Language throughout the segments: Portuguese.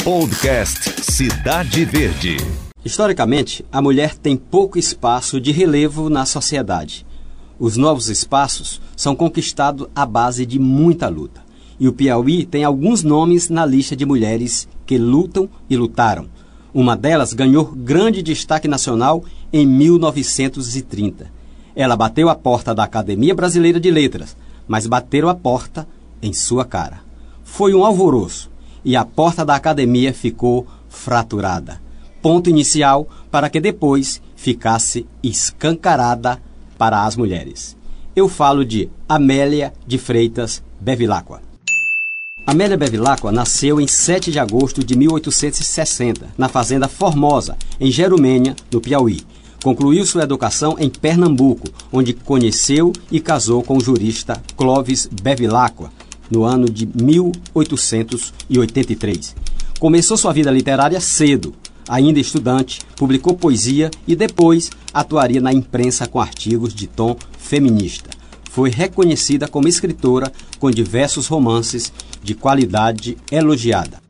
Podcast Cidade Verde. Historicamente, a mulher tem pouco espaço de relevo na sociedade. Os novos espaços são conquistados à base de muita luta. E o Piauí tem alguns nomes na lista de mulheres que lutam e lutaram. Uma delas ganhou grande destaque nacional em 1930. Ela bateu a porta da Academia Brasileira de Letras, mas bateram a porta em sua cara. Foi um alvoroço e a porta da academia ficou fraturada. Ponto inicial para que depois ficasse escancarada para as mulheres. Eu falo de Amélia de Freitas Bevilacqua. Amélia Bevilacqua nasceu em 7 de agosto de 1860, na fazenda Formosa, em Jerumênia, no Piauí. Concluiu sua educação em Pernambuco, onde conheceu e casou com o jurista Clovis Bevilacqua, no ano de 1883. Começou sua vida literária cedo. Ainda estudante, publicou poesia e depois atuaria na imprensa com artigos de tom feminista. Foi reconhecida como escritora com diversos romances de qualidade elogiada.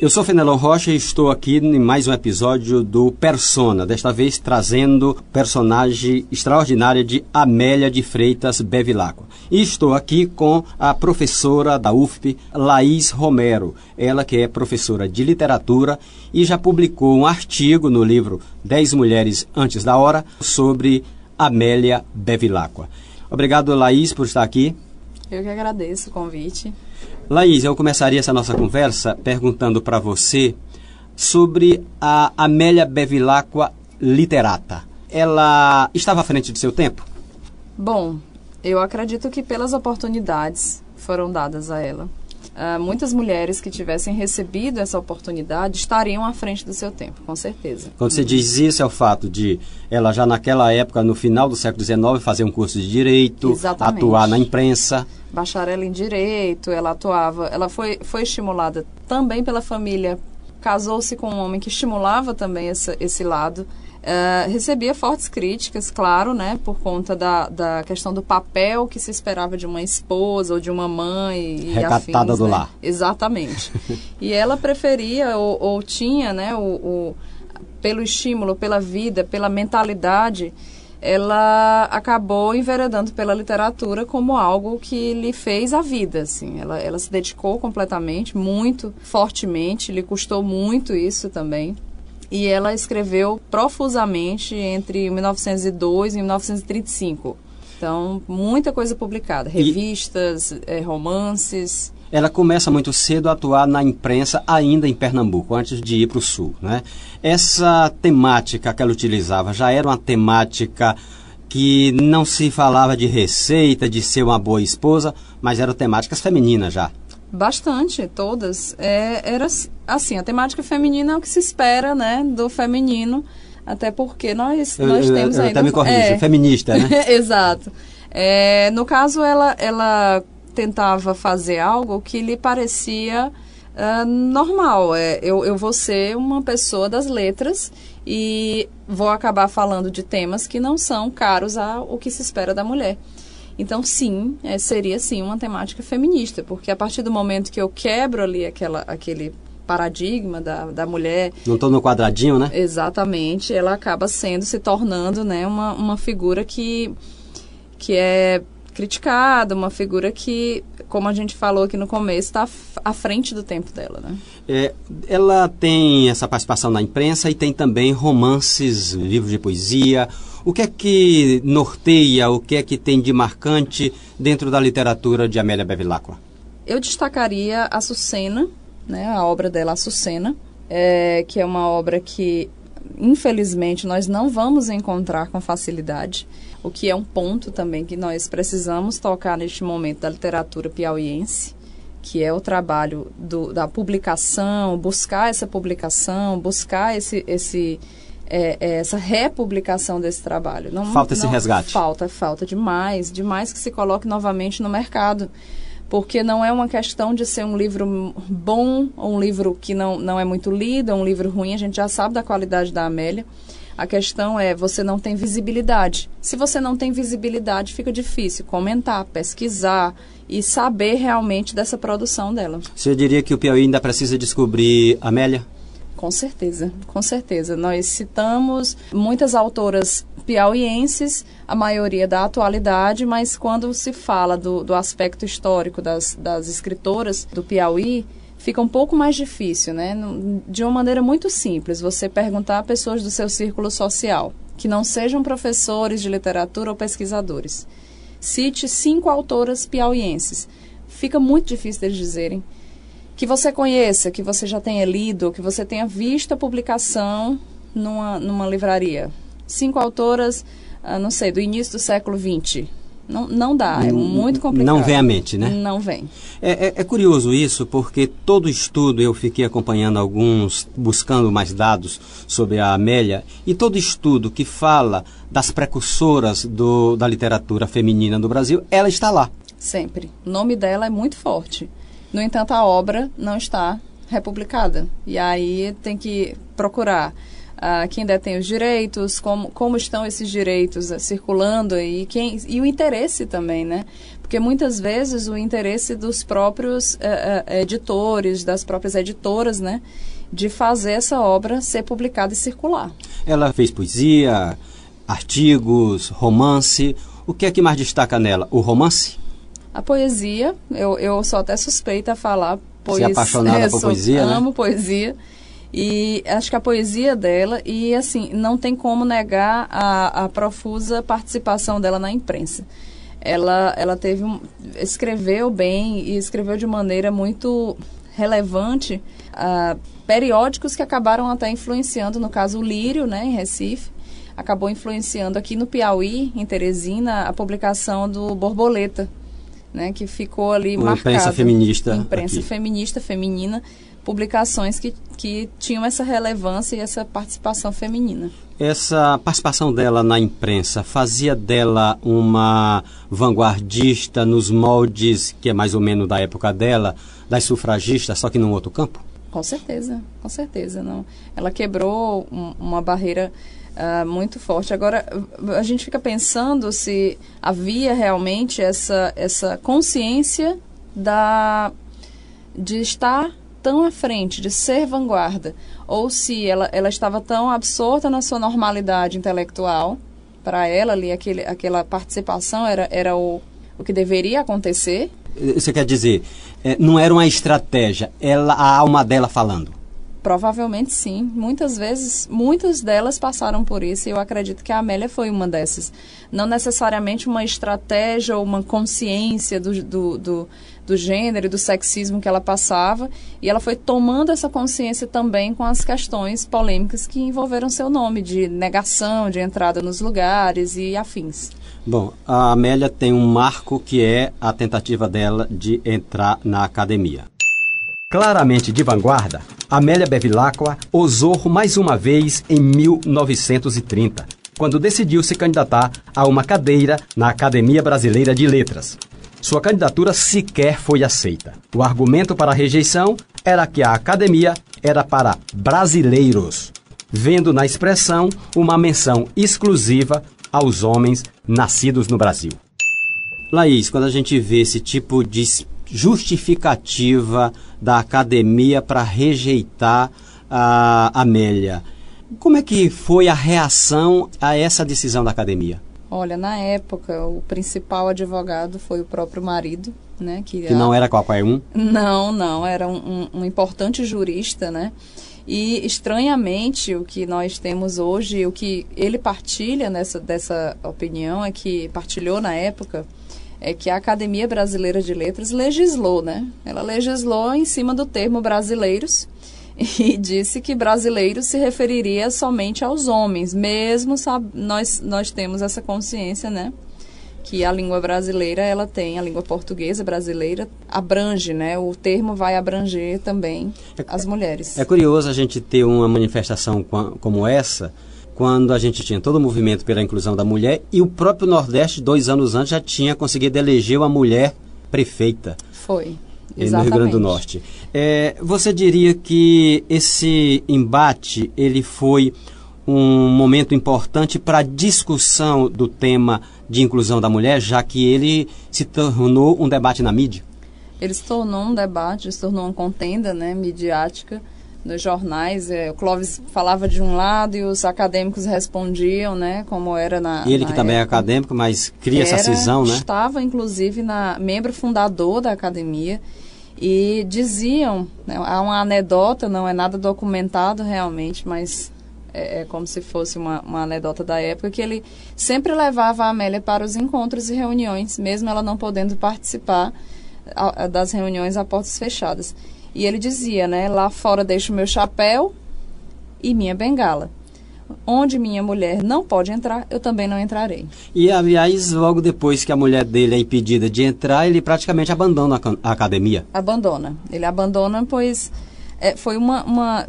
Eu sou Fenelon Rocha e estou aqui em mais um episódio do Persona, desta vez trazendo personagem extraordinária de Amélia de Freitas Bevilacqua. E estou aqui com a professora da UFP, Laís Romero, ela que é professora de literatura e já publicou um artigo no livro Dez Mulheres Antes da Hora sobre Amélia Bevilacqua. Obrigado, Laís, por estar aqui. Eu que agradeço o convite. Laís, eu começaria essa nossa conversa perguntando para você sobre a Amélia Bevilacqua literata. Ela estava à frente do seu tempo? Bom, eu acredito que pelas oportunidades foram dadas a ela. Uh, muitas mulheres que tivessem recebido essa oportunidade estariam à frente do seu tempo, com certeza. Quando você diz isso, é o fato de ela já naquela época, no final do século XIX, fazer um curso de direito, Exatamente. atuar na imprensa bacharel em direito, ela atuava, ela foi, foi estimulada também pela família, casou-se com um homem que estimulava também essa, esse lado. Uh, recebia fortes críticas, claro, né, por conta da, da questão do papel que se esperava de uma esposa ou de uma mãe. Recatada afins, do né? lar. Exatamente. e ela preferia ou, ou tinha, né, o, o, pelo estímulo, pela vida, pela mentalidade, ela acabou enveredando pela literatura como algo que lhe fez a vida, assim. Ela, ela se dedicou completamente, muito fortemente, lhe custou muito isso também. E ela escreveu profusamente entre 1902 e 1935. Então, muita coisa publicada, revistas, e... é, romances ela começa muito cedo a atuar na imprensa ainda em Pernambuco, antes de ir para o Sul. Né? Essa temática que ela utilizava já era uma temática que não se falava de receita, de ser uma boa esposa, mas eram temáticas femininas já. Bastante, todas. É, era assim, a temática feminina é o que se espera, né, do feminino, até porque nós, nós eu, temos eu, ainda... Até me corrija, é, feminista, né? Exato. É, no caso, ela, ela tentava fazer algo que lhe parecia uh, normal. É, eu, eu vou ser uma pessoa das letras e vou acabar falando de temas que não são caros ao que se espera da mulher. Então, sim, é, seria sim uma temática feminista, porque a partir do momento que eu quebro ali aquela, aquele paradigma da, da mulher. Não estou no quadradinho, né? Exatamente, ela acaba sendo, se tornando né, uma, uma figura que, que é criticada, uma figura que, como a gente falou aqui no começo, está à frente do tempo dela, né? É, ela tem essa participação na imprensa e tem também romances, livros de poesia. O que é que norteia, o que é que tem de marcante dentro da literatura de Amélia Bevilacqua? Eu destacaria a Sucena, né, a obra dela, Açucena, é, que é uma obra que, infelizmente, nós não vamos encontrar com facilidade o que é um ponto também que nós precisamos tocar neste momento da literatura piauiense, que é o trabalho do, da publicação, buscar essa publicação, buscar esse, esse, é, é, essa republicação desse trabalho. Não, falta esse não, resgate. Falta, falta demais, demais que se coloque novamente no mercado. Porque não é uma questão de ser um livro bom ou um livro que não, não é muito lido, ou um livro ruim, a gente já sabe da qualidade da Amélia A questão é, você não tem visibilidade. Se você não tem visibilidade, fica difícil comentar, pesquisar e saber realmente dessa produção dela. Você diria que o Piauí ainda precisa descobrir Amélia? Com certeza, com certeza. Nós citamos muitas autoras piauienses, a maioria da atualidade, mas quando se fala do, do aspecto histórico das, das escritoras do Piauí, fica um pouco mais difícil, né? De uma maneira muito simples, você perguntar a pessoas do seu círculo social, que não sejam professores de literatura ou pesquisadores. Cite cinco autoras piauienses. Fica muito difícil deles dizerem. Que você conheça, que você já tenha lido, que você tenha visto a publicação numa, numa livraria. Cinco autoras, ah, não sei, do início do século XX não, não dá, é muito complicado. Não vem à mente, né? Não vem. É, é, é, curioso isso, porque todo estudo, eu fiquei acompanhando alguns, buscando mais dados sobre a Amélia, e todo estudo que fala das precursoras do, da literatura feminina no Brasil, ela está lá. Sempre. O nome dela é muito forte. No entanto, a obra não está republicada. E aí tem que procurar uh, quem detém os direitos, como, como estão esses direitos uh, circulando e, quem, e o interesse também, né? Porque muitas vezes o interesse dos próprios uh, editores, das próprias editoras, né? De fazer essa obra ser publicada e circular. Ela fez poesia, artigos, romance. O que é que mais destaca nela? O romance? A poesia, eu, eu sou até suspeita a falar. Poesia, Você é apaixonada por poesia, né? Amo poesia. E acho que a poesia dela, e assim, não tem como negar a, a profusa participação dela na imprensa. Ela, ela teve um, escreveu bem e escreveu de maneira muito relevante uh, periódicos que acabaram até influenciando, no caso o Lírio, né, em Recife, acabou influenciando aqui no Piauí, em Teresina, a publicação do Borboleta, né, que ficou ali Uma marcado. Imprensa feminista. Imprensa aqui. feminista, feminina, publicações que, que tinham essa relevância e essa participação feminina. Essa participação dela na imprensa fazia dela uma vanguardista nos moldes que é mais ou menos da época dela, das sufragistas, só que num outro campo? Com certeza, com certeza. Não. Ela quebrou um, uma barreira uh, muito forte. Agora, a gente fica pensando se havia realmente essa, essa consciência da, de estar tão à frente, de ser vanguarda, ou se ela, ela estava tão absorta na sua normalidade intelectual, para ela ali aquele, aquela participação era, era o, o que deveria acontecer. Você quer dizer, é, não era uma estratégia, ela, a alma dela falando? Provavelmente sim. Muitas vezes, muitas delas passaram por isso e eu acredito que a Amélia foi uma dessas. Não necessariamente uma estratégia ou uma consciência do, do, do, do gênero e do sexismo que ela passava e ela foi tomando essa consciência também com as questões polêmicas que envolveram seu nome, de negação, de entrada nos lugares e afins. Bom, a Amélia tem um marco que é a tentativa dela de entrar na academia. Claramente de vanguarda, Amélia Bevilacqua ousou mais uma vez em 1930, quando decidiu se candidatar a uma cadeira na Academia Brasileira de Letras. Sua candidatura sequer foi aceita. O argumento para a rejeição era que a academia era para brasileiros, vendo na expressão uma menção exclusiva aos homens nascidos no Brasil. Laís, quando a gente vê esse tipo de justificativa da academia para rejeitar a Amélia. Como é que foi a reação a essa decisão da academia? Olha, na época, o principal advogado foi o próprio marido, né? Que, que não era qualquer um? Não, não, era um, um, um importante jurista, né? E estranhamente o que nós temos hoje, o que ele partilha nessa dessa opinião é que partilhou na época é que a Academia Brasileira de Letras legislou, né? Ela legislou em cima do termo brasileiros e disse que brasileiro se referiria somente aos homens, mesmo nós, nós temos essa consciência, né? Que a língua brasileira, ela tem, a língua portuguesa brasileira abrange, né? O termo vai abranger também é, as mulheres. É curioso a gente ter uma manifestação como essa, quando a gente tinha todo o movimento pela inclusão da mulher e o próprio Nordeste, dois anos antes, já tinha conseguido eleger uma mulher prefeita. Foi. Exatamente. No Rio Grande do Norte. É, você diria que esse embate ele foi um momento importante para a discussão do tema de inclusão da mulher, já que ele se tornou um debate na mídia? Ele se tornou um debate, se tornou uma contenda né, midiática nos jornais. É, o Clóvis falava de um lado e os acadêmicos respondiam, né, como era na. Ele na que também é acadêmico, mas cria era, essa cisão, né? Estava, inclusive, na membro fundador da academia e diziam, né, há uma anedota, não é nada documentado realmente, mas é, é, como se fosse uma, uma anedota da época, que ele sempre levava a Amélia para os encontros e reuniões, mesmo ela não podendo participar a, a, das reuniões a portas fechadas. E ele dizia, né, lá fora deixo meu chapéu e minha bengala. Onde minha mulher não pode entrar, eu também não entrarei. E, aliás, logo depois que a mulher dele é impedida de entrar, ele praticamente abandona a, academia. Abandona. Ele abandona, pois é, foi uma, uma,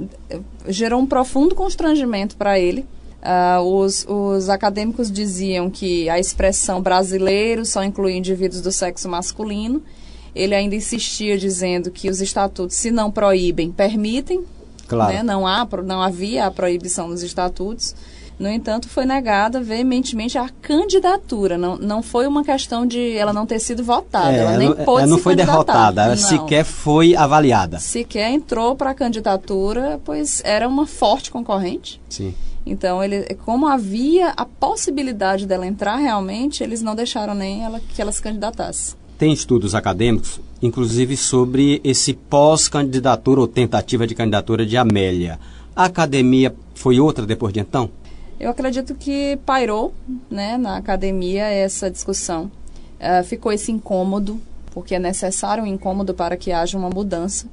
gerou um profundo constrangimento para ele. Uh, os, os acadêmicos diziam que a expressão brasileiro só inclui indivíduos do sexo masculino ele ainda insistia dizendo que os estatutos, se não proíbem, permitem. Claro. Né? Não, há, não havia a proibição nos estatutos. No entanto, foi negada veementemente a candidatura. Não, não foi uma questão de ela não ter sido votada. É, ela nem não, pôde ela não foi derrotada, ela não. sequer foi avaliada. Sequer entrou para a candidatura, pois era uma forte concorrente. Sim. Então, ele, como havia a possibilidade dela entrar realmente, eles não deixaram nem ela, que ela se candidatasse tem estudos acadêmicos, inclusive sobre esse pós-candidatura ou tentativa de candidatura de Amélia. A academia foi outra depois de então? Eu acredito que pairou né, na academia essa discussão. Uh, ficou esse incômodo, porque é necessário um incômodo para que haja uma mudança.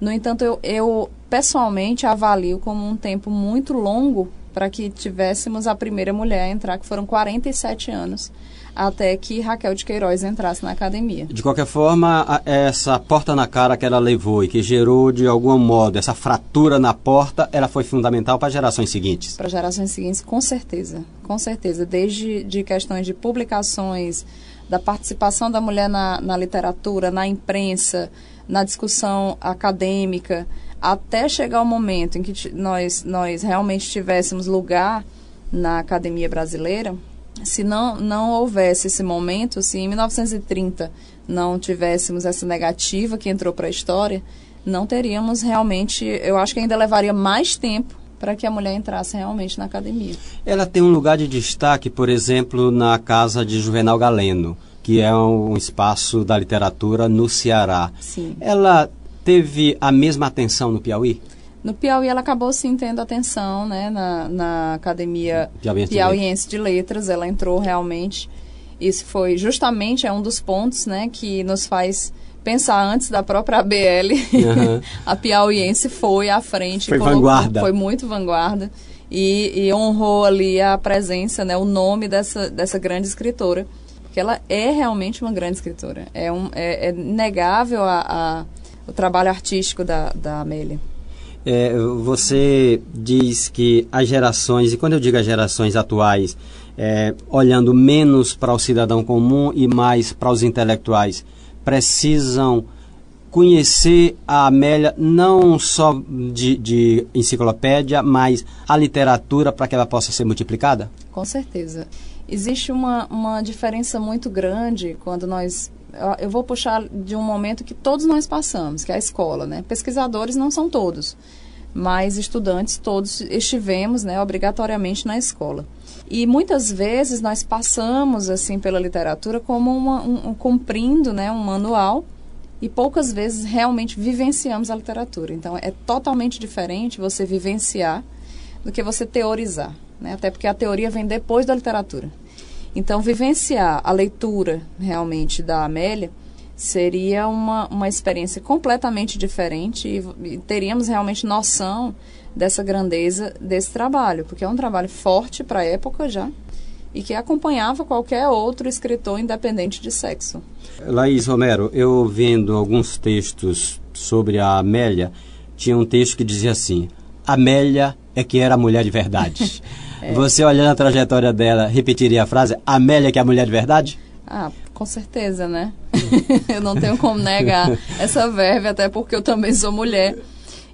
No entanto, eu, eu pessoalmente avalio como um tempo muito longo para que tivéssemos a primeira mulher a entrar, que foram 47 anos até que Raquel de Queiroz entrasse na academia. De qualquer forma, essa porta na cara que ela levou e que gerou de algum modo essa fratura na porta, ela foi fundamental para gerações seguintes. Para gerações seguintes, com certeza, com certeza. Desde de questões de publicações, da participação da mulher na, na literatura, na imprensa, na discussão acadêmica, até chegar o momento em que nós, nós realmente tivéssemos lugar na academia brasileira, se não, não houvesse esse momento, se em 1930 não tivéssemos essa negativa que entrou para a história, não teríamos realmente, eu acho que ainda levaria mais tempo para que a mulher entrasse realmente na academia. Ela tem um lugar de destaque, por exemplo, na casa de Juvenal Galeno, que é um espaço da literatura no Ceará. Sim. Ela teve a mesma atenção no Piauí? No Piauí ela acabou sim tendo atenção, né, na, na Academia Piauiense, Piauiense de, Letras. Ela entrou realmente. Isso foi justamente é um dos pontos, né, que nos faz pensar antes da própria ABL. Uhum. a Piauiense foi à frente. Foi colocou, vanguarda. Foi muito vanguarda. E, e, honrou ali a presença, né, o nome dessa, dessa grande escritora. Porque ela é realmente uma grande escritora. É, um, é, é negável a, a, o trabalho artístico da, da Amélia. É, você diz que as gerações, e quando eu digo as gerações atuais, é, olhando menos para o cidadão comum e mais para os intelectuais, precisam conhecer a Amélia não só de, de enciclopédia, mas a literatura para que ela possa ser multiplicada? Com certeza. Existe uma, uma diferença muito grande quando nós eu vou puxar de um momento que todos nós passamos, que é a escola, né? Pesquisadores não são todos, mas estudantes todos estivemos, né, obrigatoriamente na escola. E muitas vezes nós passamos assim pela literatura como uma, um, um, cumprindo, né, um manual e poucas vezes realmente vivenciamos a literatura. Então é totalmente diferente você vivenciar do que você teorizar, né? Até porque a teoria vem depois da literatura. Então, vivenciar a leitura realmente da Amélia seria uma, uma experiência completamente diferente e, e teríamos realmente noção dessa grandeza desse trabalho, porque é um trabalho forte para a época já e que acompanhava qualquer outro escritor independente de sexo. Laís Romero, eu vendo alguns textos sobre a Amélia, tinha um texto que dizia assim: Amélia é que era a mulher de verdade. É. Você olhando a trajetória dela, repetiria a frase Amélia que é a mulher de verdade? Ah, com certeza, né? eu não tenho como negar essa verve, até porque eu também sou mulher.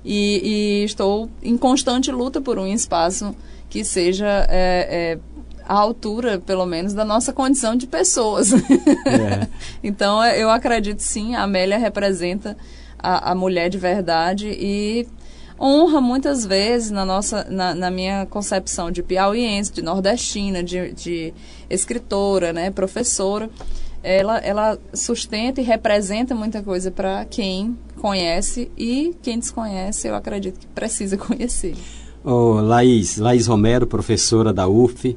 E, e, estou em constante luta por um espaço que seja é, é, à altura, pelo menos, da nossa condição de pessoas. É. então, eu acredito sim, a Amélia representa a, a mulher de verdade e honra muitas vezes na nossa na, na, minha concepção de piauiense, de nordestina, de, de escritora, né, professora, ela, ela sustenta e representa muita coisa para quem conhece e quem desconhece, eu acredito que precisa conhecer. Oh, Laís, Laís Romero, professora da UF,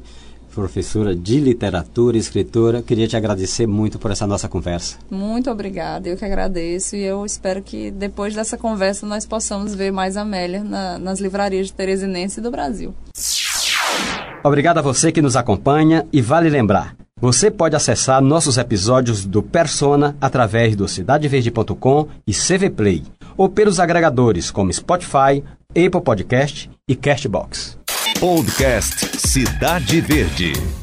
professora de literatura e escritora, queria te agradecer muito por essa nossa conversa. Muito obrigada, eu que agradeço e eu espero que depois dessa conversa nós possamos ver mais Amélia na, nas livrarias de Teresinense do Brasil. Obrigado a você que nos acompanha e vale lembrar, você pode acessar nossos episódios do Persona através do cidadeverde.com e CV Play, ou pelos agregadores como Spotify, Apple Podcast e Castbox. Podcast Cidade Verde.